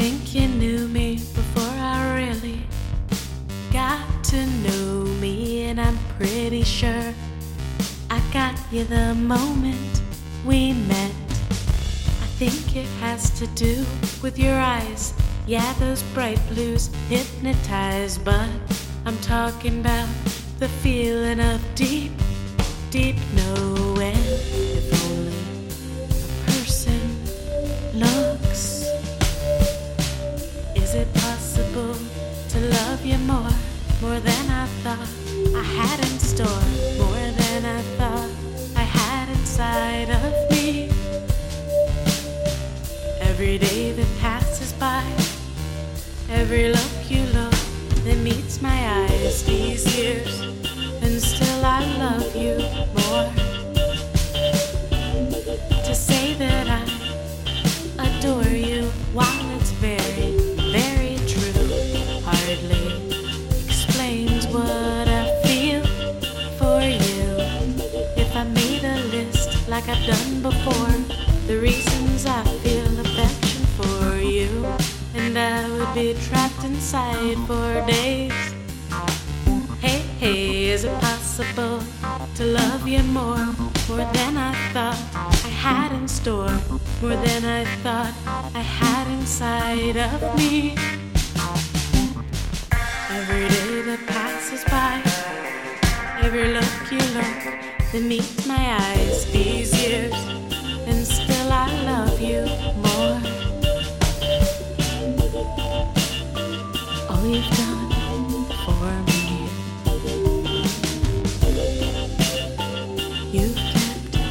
think you knew me before I really got to know me, and I'm pretty sure I got you the moment we met. I think it has to do with your eyes. Yeah, those bright blues hypnotize, but I'm talking about the feeling of deep, deep every look you look that meets my eyes these years, and still I love you more. To say that I adore you while it's very, very true hardly explains what I feel for you. If I made a list like I've done before, trapped inside for days. Hey, hey, is it possible to love you more, more than I thought I had in store, more than I thought I had inside of me? Every day that passes by, every look you look that meets my eyes these years, and still I love you more.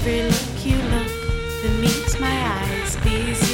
every look you look that meets my eyes. These